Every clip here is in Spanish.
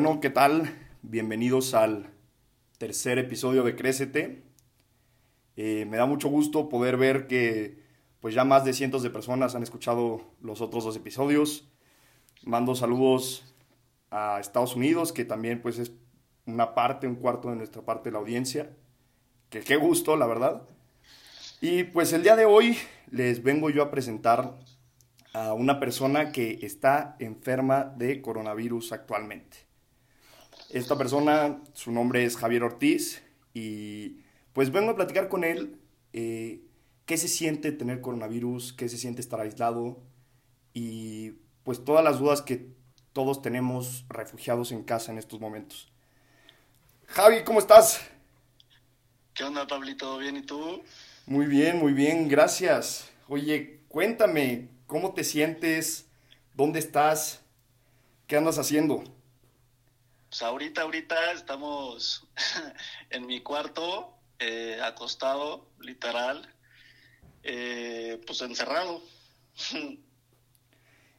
Bueno, ¿qué tal? Bienvenidos al tercer episodio de Crécete. Eh, me da mucho gusto poder ver que pues ya más de cientos de personas han escuchado los otros dos episodios. Mando saludos a Estados Unidos, que también pues es una parte, un cuarto de nuestra parte de la audiencia. Que qué gusto, la verdad. Y pues el día de hoy les vengo yo a presentar a una persona que está enferma de coronavirus actualmente. Esta persona, su nombre es Javier Ortiz y pues vengo a platicar con él eh, qué se siente tener coronavirus, qué se siente estar aislado y pues todas las dudas que todos tenemos refugiados en casa en estos momentos. Javi, ¿cómo estás? ¿Qué onda, Pablito? ¿Todo bien? ¿Y tú? Muy bien, muy bien, gracias. Oye, cuéntame, ¿cómo te sientes? ¿Dónde estás? ¿Qué andas haciendo? Pues ahorita, ahorita estamos en mi cuarto, eh, acostado, literal, eh, pues encerrado.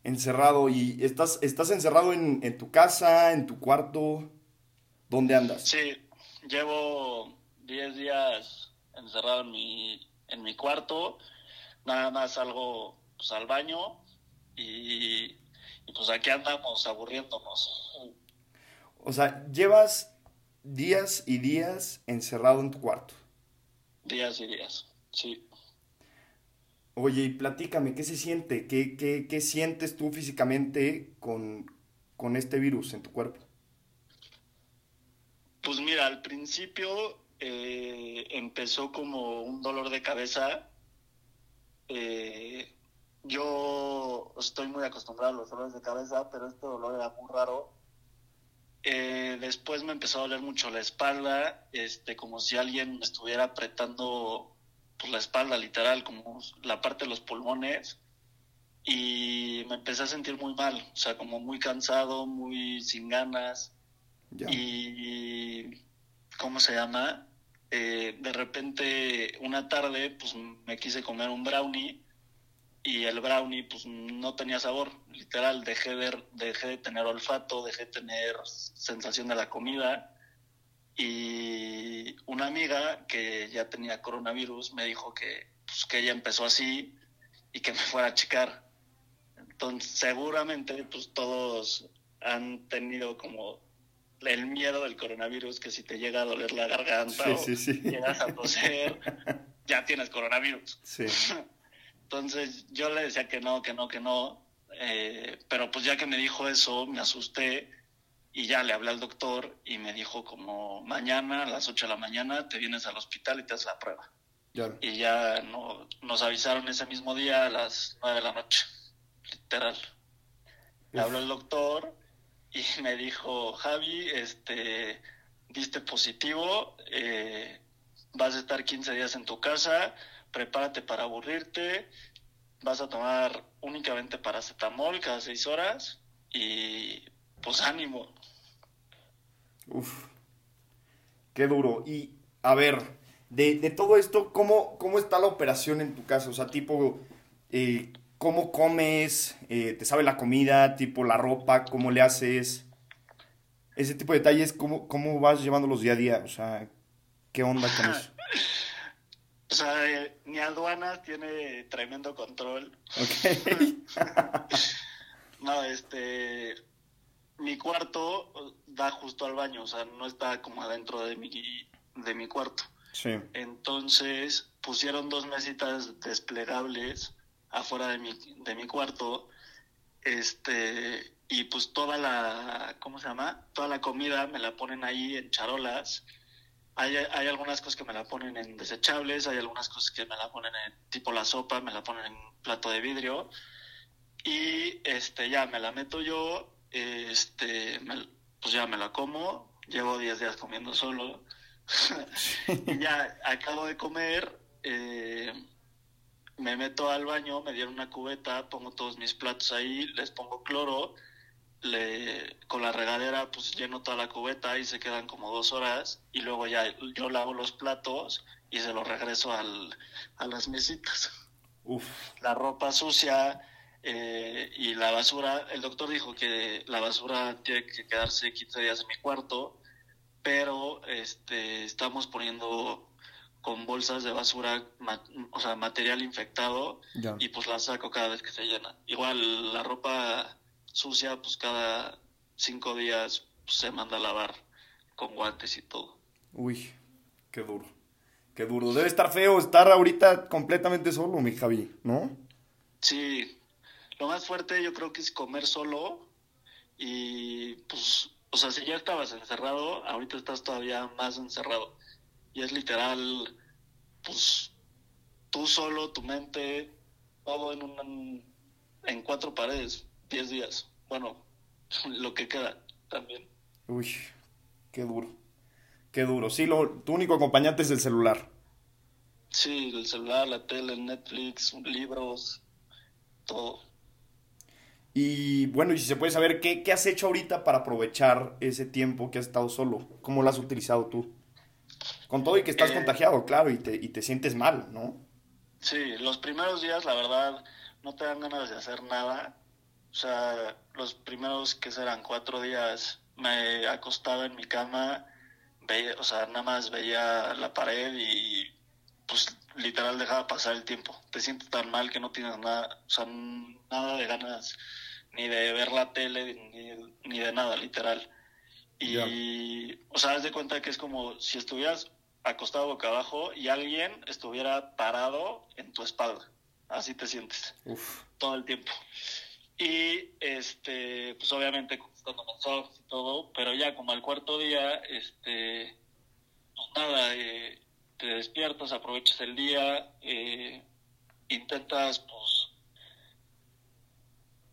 encerrado, ¿y estás, estás encerrado en, en tu casa, en tu cuarto? ¿Dónde andas? Sí, llevo 10 días encerrado en mi, en mi cuarto, nada más salgo pues, al baño y, y pues aquí andamos aburriéndonos. O sea, llevas días y días encerrado en tu cuarto. Días y días, sí. Oye, y platícame, ¿qué se siente? ¿Qué, qué, qué sientes tú físicamente con, con este virus en tu cuerpo? Pues mira, al principio eh, empezó como un dolor de cabeza. Eh, yo estoy muy acostumbrado a los dolores de cabeza, pero este dolor era muy raro. Eh, después me empezó a doler mucho la espalda, este, como si alguien me estuviera apretando pues, la espalda, literal, como la parte de los pulmones. Y me empecé a sentir muy mal, o sea, como muy cansado, muy sin ganas. Y, ¿cómo se llama? Eh, de repente, una tarde, pues me quise comer un brownie y el brownie pues no tenía sabor, literal, dejé de, dejé de tener olfato, dejé de tener sensación de la comida y una amiga que ya tenía coronavirus me dijo que, pues, que ella empezó así y que me fuera a checar. Entonces seguramente pues todos han tenido como el miedo del coronavirus, que si te llega a doler la garganta Sí, o sí, sí. llegas a toser, ya tienes coronavirus. Sí. Entonces yo le decía que no, que no, que no, eh, pero pues ya que me dijo eso, me asusté y ya le hablé al doctor y me dijo como mañana a las 8 de la mañana te vienes al hospital y te haces la prueba. Y ya no, nos avisaron ese mismo día a las 9 de la noche, literal. Le habló el doctor y me dijo, Javi, este, diste positivo, eh, vas a estar 15 días en tu casa, prepárate para aburrirte, vas a tomar únicamente paracetamol cada 6 horas y pues ánimo. Uf. Qué duro. Y, a ver, de, de todo esto, ¿cómo, ¿cómo está la operación en tu casa? O sea, tipo, eh, ¿cómo comes? Eh, ¿Te sabe la comida? Tipo, la ropa, ¿cómo le haces? Ese tipo de detalles, ¿cómo, cómo vas llevándolos día a día? O sea, ¿qué onda con eso? O sea, eh, mi aduanas tiene tremendo control. Ok. No, este, mi cuarto da justo al baño, o sea, no está como adentro de mi, de mi cuarto. Sí. Entonces pusieron dos mesitas desplegables afuera de mi, de mi cuarto, este, y pues toda la, ¿cómo se llama? Toda la comida me la ponen ahí en charolas. Hay, hay algunas cosas que me la ponen en desechables, hay algunas cosas que me la ponen en tipo la sopa, me la ponen en plato de vidrio. Y este ya me la meto yo, este, pues ya me la como, llevo 10 días comiendo solo. Y ya acabo de comer, eh, me meto al baño, me dieron una cubeta, pongo todos mis platos ahí, les pongo cloro, le, con la regadera pues lleno toda la cubeta y se quedan como dos horas y luego ya yo lavo los platos y se los regreso al, a las mesitas Uf. la ropa sucia, Eh, y la basura, el doctor dijo que la basura tiene que quedarse 15 días en mi cuarto, pero este, estamos poniendo con bolsas de basura, o sea, material infectado, y pues la saco cada vez que se llena. Igual la ropa sucia, pues cada cinco días pues, se manda a lavar con guantes y todo. Uy, qué duro. Qué duro. Debe estar feo estar ahorita completamente solo, mi Javi, ¿no? Sí, lo más fuerte yo creo que es comer solo y pues, o sea, si ya estabas encerrado, ahorita estás todavía más encerrado. Y es literal, pues, tú solo, tu mente, todo en, un, en cuatro paredes, diez días. Bueno, lo que queda también. Uy, qué duro. Qué duro. Sí, lo, tu único acompañante es el celular. Sí, el celular, la tele, Netflix, libros, todo. Y bueno, y si se puede saber, ¿qué, ¿qué, has hecho ahorita para aprovechar ese tiempo que has estado solo? ¿Cómo lo has utilizado tú? Con todo y que estás eh, contagiado, claro, y te, y te sientes mal, ¿no? Sí, los primeros días, la verdad, no te dan ganas de hacer nada. O sea, los primeros que serán cuatro días, me acostaba en mi cama, veía, o sea, nada más veía la pared y pues literal dejaba pasar el tiempo. Te sientes tan mal que no tienes nada, o sea, nada de ganas ni de ver la tele, ni, de nada, literal. Y, o sea, haz de cuenta que es como si estuvieras acostado boca abajo y alguien estuviera parado en tu espalda. Así te sientes. Todo el tiempo. Y, este, pues obviamente contestando mensajes y todo, pero ya como al cuarto día, este, pues nada, eh, te despiertas, aprovechas el día, eh, intentas, pues,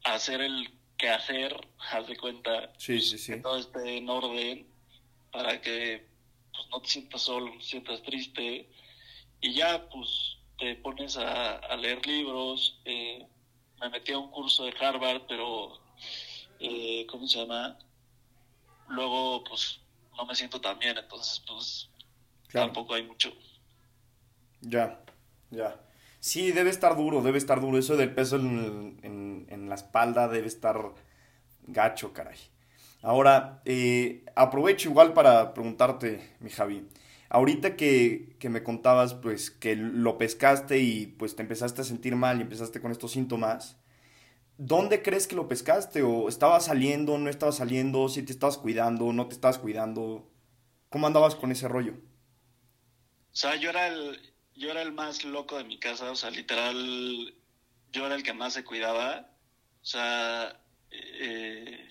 hacer el quehacer, haz de cuenta, sí, sí, sí. que todo esté en orden para que pues, no te sientas solo, no te sientas triste y ya pues te pones a, leer libros. Eh, me metí a un curso de Harvard, pero eh, ¿cómo se llama? Luego pues no me siento tan bien, entonces pues tampoco hay mucho. Ya, ya. Sí, debe estar duro, debe estar duro. Eso del peso en, en, la espalda debe estar gacho, caray. Ahora, eh, aprovecho igual para preguntarte, mi Javi. Ahorita que, que, me contabas, pues, que lo pescaste y pues te empezaste a sentir mal y empezaste con estos síntomas, ¿dónde crees que lo pescaste? ¿O estaba saliendo, no estaba saliendo? ¿Si te estabas cuidando, no te estabas cuidando? ¿Cómo andabas con ese rollo? O sea, yo era el, yo era el más loco de mi casa, o sea, literal, yo era el que más se cuidaba. O sea, eh,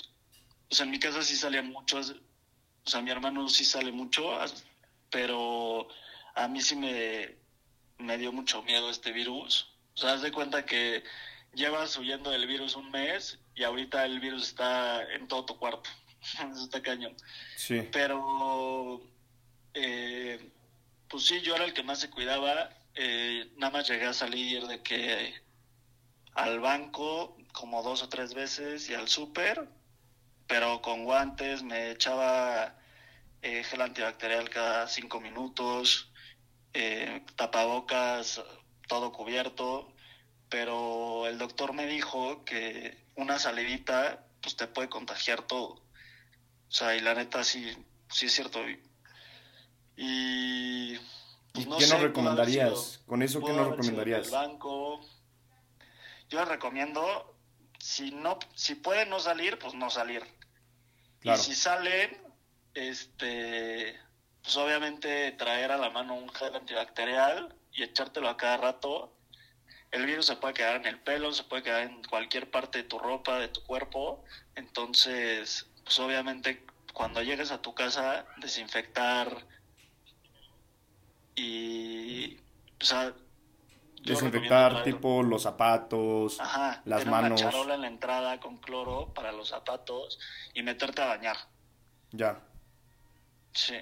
o sea, en mi casa sí salían muchos, o sea, mi hermano sí sale mucho, pero a mí sí me, me dio mucho miedo este virus. O sea, haz de cuenta que llevas huyendo del virus un mes y ahorita el virus está en todo tu cuarto. Eso está cañón. Sí. Pero eh, pues sí, yo era el que más se cuidaba. Eh, nada más llegué a salir de que al banco como dos o tres veces y al súper, pero con guantes, me echaba eh, gel antibacterial cada cinco minutos, eh, tapabocas, todo cubierto, pero el doctor me dijo que una salidita pues te puede contagiar todo. O sea, y la neta sí, sí es cierto. Y pues, ¿Qué nos recomendarías? Con eso, ¿qué nos recomendarías? El banco. Yo les recomiendo, si no, si pueden no salir, pues no salir. Y si salen, este, pues obviamente traer a la mano un gel antibacterial y echártelo a cada rato. El virus se puede quedar en el pelo, se puede quedar en cualquier parte de tu ropa, de tu cuerpo. Entonces, pues obviamente cuando llegues a tu casa, desinfectar y, o sea, desinfectar tipo los zapatos, las manos. Una charola en la entrada con cloro para los zapatos y meterte a bañar. Ya. Sí.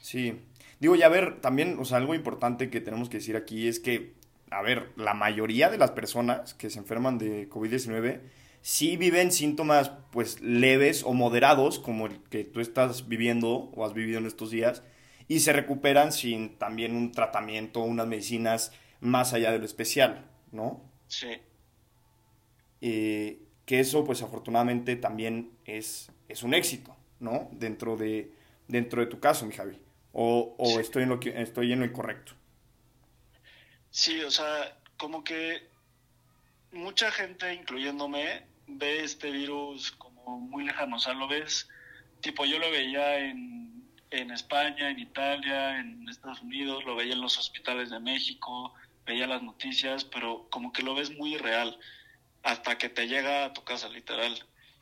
Sí. Digo, y a ver, también, o sea, algo importante que tenemos que decir aquí es que, a ver, la mayoría de las personas que se enferman de COVID-19 sí viven síntomas, pues, leves o moderados, como el que tú estás viviendo o has vivido en estos días, y se recuperan sin también un tratamiento, unas medicinas más allá de lo especial, ¿no? Sí. eh, que eso pues afortunadamente también es, es un éxito, ¿no? Dentro de, dentro de tu caso, mi Javi. O, o estoy, en lo que, estoy en lo incorrecto. Sí, o sea, como que mucha gente, incluyéndome, ve este virus como muy lejano. O sea, lo ves, tipo, yo lo veía en, en España, en Italia, en Estados Unidos, lo veía en los hospitales de México, veía las noticias, pero como que lo ves muy real hasta que te llega a tu casa, literal.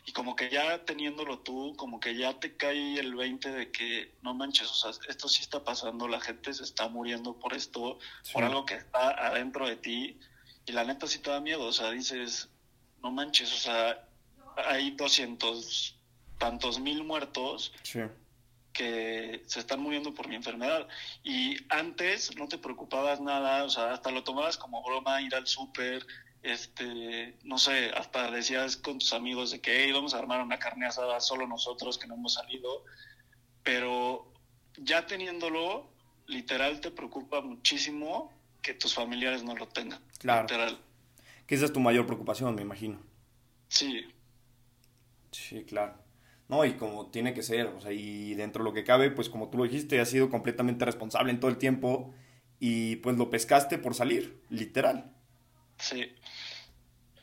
Y como que ya teniéndolo tú, como que ya te cae el 20 de que no manches, o sea, esto sí está pasando, la gente se está muriendo por esto, por algo que está adentro de ti. Y la neta sí te da miedo, o sea, dices, no manches, o sea, hay 200 tantos mil muertos que se están muriendo por mi enfermedad. Y antes no te preocupabas nada, o sea, hasta lo tomabas como broma, ir al súper, este, no sé, hasta decías con tus amigos de que íbamos a armar una carne asada solo nosotros que no hemos salido, pero ya teniéndolo, literal te preocupa muchísimo que tus familiares no lo tengan. Claro. Literal. Que esa es tu mayor preocupación, me imagino. Sí. Sí, claro. No, y como tiene que ser, o sea, y dentro de lo que cabe, pues como tú lo dijiste, has sido completamente responsable en todo el tiempo y pues lo pescaste por salir, literal. Sí.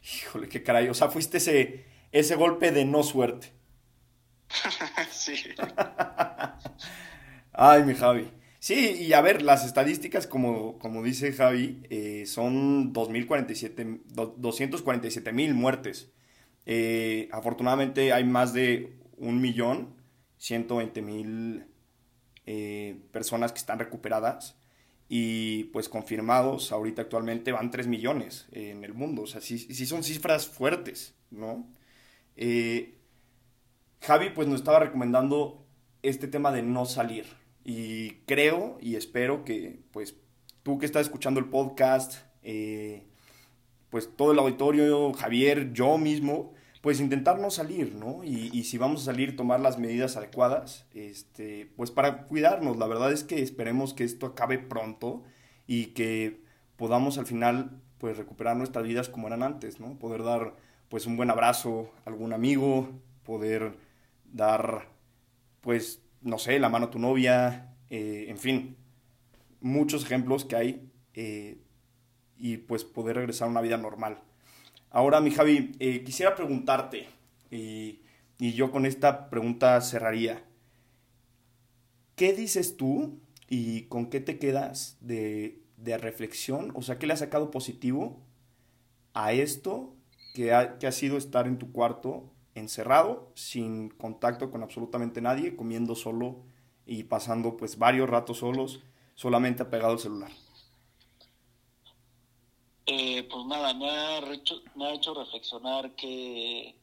Híjole, qué caray. O sea, fuiste ese, ese golpe de no suerte. sí. Ay, mi Javi. Sí, y a ver, las estadísticas, como, como dice Javi, eh, son 2047, 247 mil muertes. Eh, afortunadamente hay más de un millón, 120 mil eh, personas que están recuperadas y pues confirmados ahorita actualmente van 3 millones en el mundo. O sea, sí, son cifras fuertes, ¿no? Eh, Javi pues nos estaba recomendando este tema de no salir. Y creo y espero que pues tú que estás escuchando el podcast, eh, pues todo el auditorio, Javier, yo mismo, pues intentar no salir, ¿no? Y, si vamos a salir, tomar las medidas adecuadas, este, pues para cuidarnos. La verdad es que esperemos que esto acabe pronto y que podamos al final, pues recuperar nuestras vidas como eran antes, ¿no? Poder dar, pues un buen abrazo a algún amigo, poder dar, pues, no sé, la mano a tu novia, eh, en fin, muchos ejemplos que hay eh, y pues poder regresar a una vida normal. Ahora, mi Javi, eh, quisiera preguntarte, y, yo con esta pregunta cerraría, ¿qué dices tú y con qué te quedas de, reflexión? O sea, ¿qué le has sacado positivo a esto que ha, sido estar en tu cuarto encerrado, sin contacto con absolutamente nadie, comiendo solo y pasando pues varios ratos solos, solamente apegado al celular? Eh, pues nada, me ha, hecho, me ha hecho reflexionar que,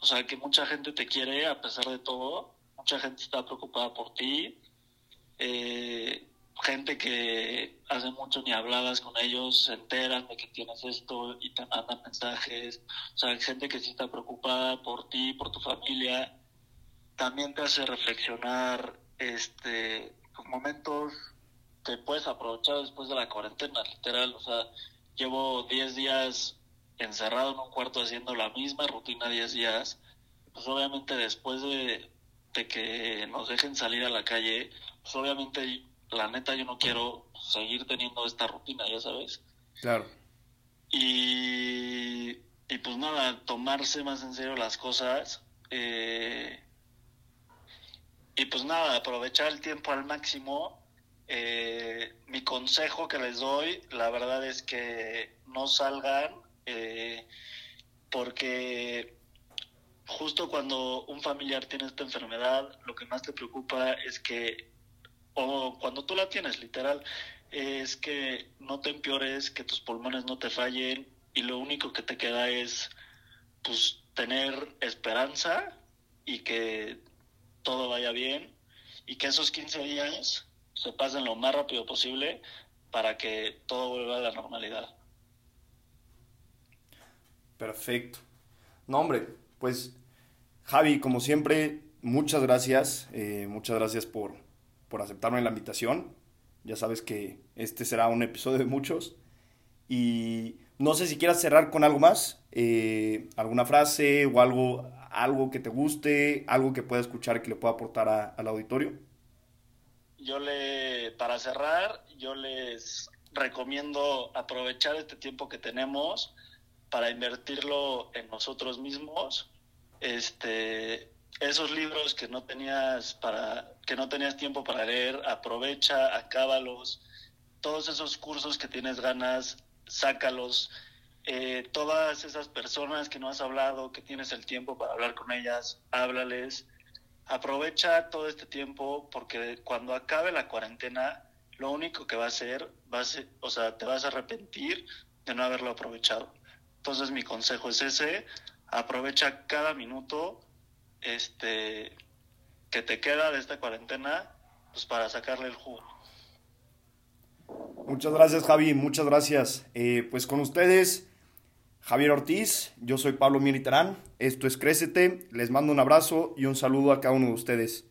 o sea, que mucha gente te quiere a pesar de todo, mucha gente está preocupada por ti, eh, gente que hace mucho ni habladas con ellos se enteran de que tienes esto y te mandan mensajes, o sea, gente que sí está preocupada por ti, por tu familia, también te hace reflexionar este momentos que puedes aprovechar después de la cuarentena, literal, o sea, llevo 10 días encerrado en un cuarto haciendo la misma rutina 10 días, pues obviamente después de, que nos dejen salir a la calle, pues obviamente la neta yo no quiero seguir teniendo esta rutina, ya sabes. Claro. Y, y pues nada, tomarse más en serio las cosas. Eh, y pues nada, aprovechar el tiempo al máximo eh, mi consejo que les doy, la verdad es que no salgan eh, porque justo cuando un familiar tiene esta enfermedad, lo que más te preocupa es que, o cuando tú la tienes, literal, es que no te empeores, que tus pulmones no te fallen y lo único que te queda es pues tener esperanza y que todo vaya bien y que esos 15 días se pasen lo más rápido posible para que todo vuelva a la normalidad. Perfecto. No, hombre, pues Javi, como siempre, muchas gracias. Eh, muchas gracias por, por aceptarme la invitación. Ya sabes que este será un episodio de muchos. Y no sé si quieras cerrar con algo más, eh, alguna frase o algo, algo que te guste, algo que pueda escuchar que le pueda aportar al auditorio. Yo le, para cerrar, yo les recomiendo aprovechar este tiempo que tenemos para invertirlo en nosotros mismos. Este, esos libros que no tenías para que no tenías tiempo para leer, aprovecha, acábalos. Todos esos cursos que tienes ganas, sácalos. Eh, todas esas personas que no has hablado, que tienes el tiempo para hablar con ellas, háblales. Aprovecha todo este tiempo porque cuando acabe la cuarentena, lo único que va a ser, va a ser, o sea, te vas a arrepentir de no haberlo aprovechado. Entonces mi consejo es ese, aprovecha cada minuto este que te queda de esta cuarentena pues para sacarle el jugo. Muchas gracias Javi, muchas gracias. Eh, pues con ustedes, Javier Ortiz, yo soy Pablo Militarán, esto es Crécete, les mando un abrazo y un saludo a cada uno de ustedes.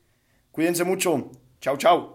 Cuídense mucho, chao chao.